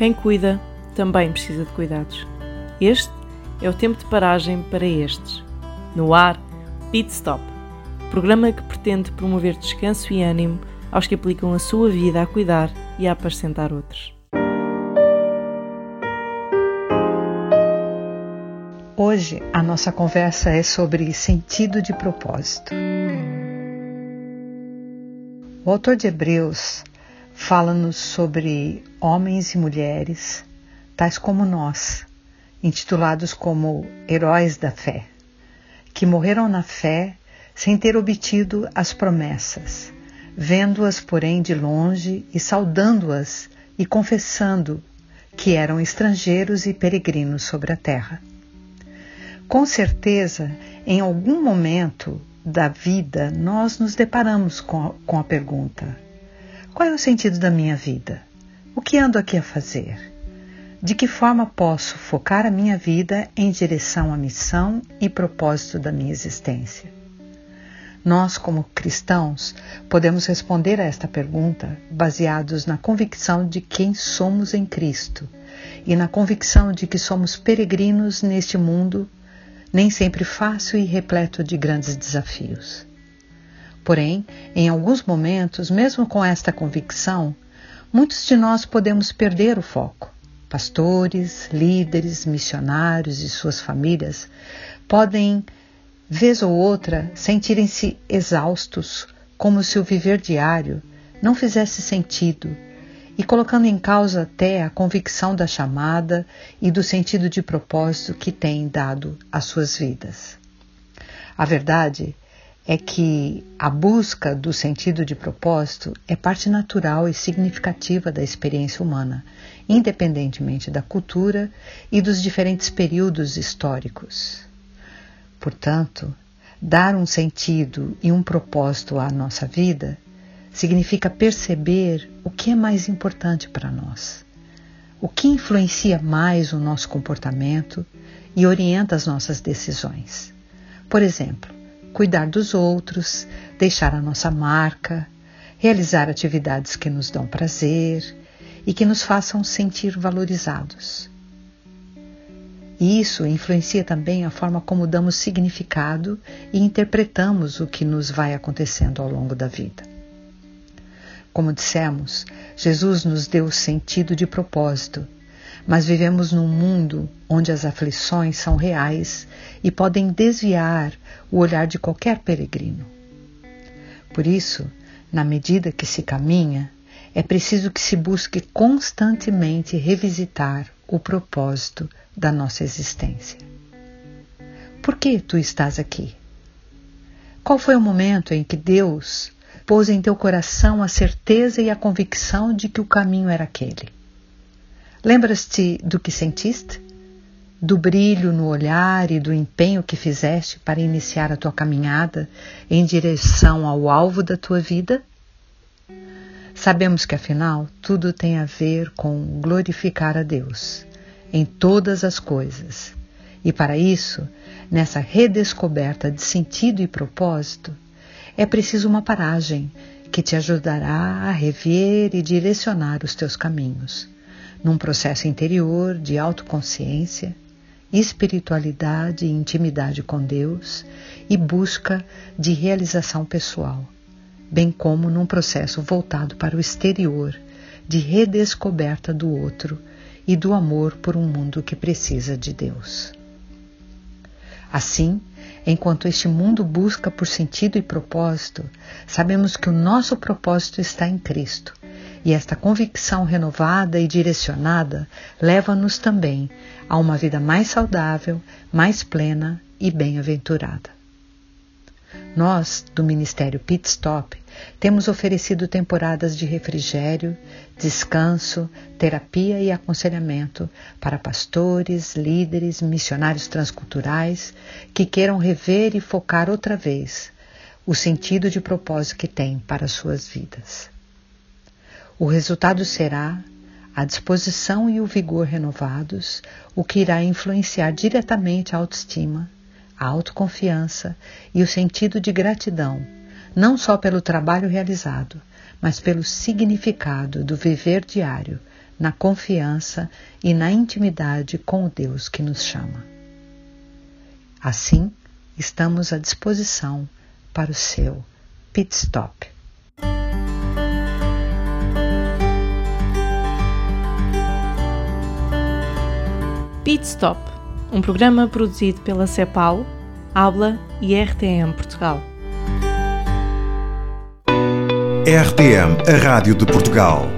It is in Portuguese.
Quem cuida também precisa de cuidados. Este é o tempo de paragem para estes. No ar, Pit Stop, programa que pretende promover descanso e ânimo aos que aplicam a sua vida a cuidar e a apacentar outros. Hoje a nossa conversa é sobre sentido de propósito. O autor de Hebreus fala-nos sobre homens e mulheres, tais como nós, intitulados como heróis da fé, que morreram na fé sem ter obtido as promessas, vendo-as, porém, de longe e saudando-as e confessando que eram estrangeiros e peregrinos sobre a terra. Com certeza, em algum momento da vida, nós nos deparamos com a, com a pergunta: qual é o sentido da minha vida? O que ando aqui a fazer? De que forma posso focar a minha vida em direção à missão e propósito da minha existência? Nós, como cristãos, podemos responder a esta pergunta baseados na convicção de quem somos em Cristo e na convicção de que somos peregrinos neste mundo, nem sempre fácil e repleto de grandes desafios. Porém, em alguns momentos, mesmo com esta convicção, muitos de nós podemos perder o foco. Pastores, líderes, missionários e suas famílias podem, vez ou outra, sentirem-se exaustos, como se o viver diário não fizesse sentido, e colocando em causa até a convicção da chamada e do sentido de propósito que têm dado às suas vidas. A verdade é que a busca do sentido de propósito é parte natural e significativa da experiência humana, independentemente da cultura e dos diferentes períodos históricos. Portanto, dar um sentido e um propósito à nossa vida significa perceber o que é mais importante para nós, o que influencia mais o nosso comportamento e orienta as nossas decisões. Por exemplo, cuidar dos outros, deixar a nossa marca, realizar atividades que nos dão prazer e que nos façam sentir valorizados. E isso influencia também a forma como damos significado e interpretamos o que nos vai acontecendo ao longo da vida. Como dissemos, Jesus nos deu sentido de propósito mas vivemos num mundo onde as aflições são reais e podem desviar o olhar de qualquer peregrino. Por isso, na medida que se caminha, é preciso que se busque constantemente revisitar o propósito da nossa existência. Por que tu estás aqui? Qual foi o momento em que Deus pôs em teu coração a certeza e a convicção de que o caminho era aquele? Lembras-te do que sentiste? Do brilho no olhar e do empenho que fizeste para iniciar a tua caminhada em direção ao alvo da tua vida? Sabemos que afinal tudo tem a ver com glorificar a Deus em todas as coisas. E para isso, nessa redescoberta de sentido e propósito, é preciso uma paragem que te ajudará a rever e direcionar os teus caminhos num processo interior de autoconsciência, espiritualidade e intimidade com Deus e busca de realização pessoal, bem como num processo voltado para o exterior de redescoberta do outro e do amor por um mundo que precisa de Deus. Assim, enquanto este mundo busca por sentido e propósito, sabemos que o nosso propósito está em Cristo e esta convicção renovada e direcionada leva-nos também a uma vida mais saudável, mais plena e bem-aventurada. Nós, do Ministério Pit Stop, temos oferecido temporadas de refrigério, descanso, terapia e aconselhamento para pastores, líderes, missionários transculturais que queiram rever e focar outra vez o sentido de propósito que têm para suas vidas. O resultado será a disposição e o vigor renovados, o que irá influenciar diretamente a autoestima, a autoconfiança e o sentido de gratidão, não só pelo trabalho realizado, mas pelo significado do viver diário na confiança e na intimidade com o Deus que nos chama. Assim, estamos à disposição para o seu pit stop. Pit Stop, um programa produzido pela CEPAL, Habla e RTM Portugal. RTM, a Rádio de Portugal.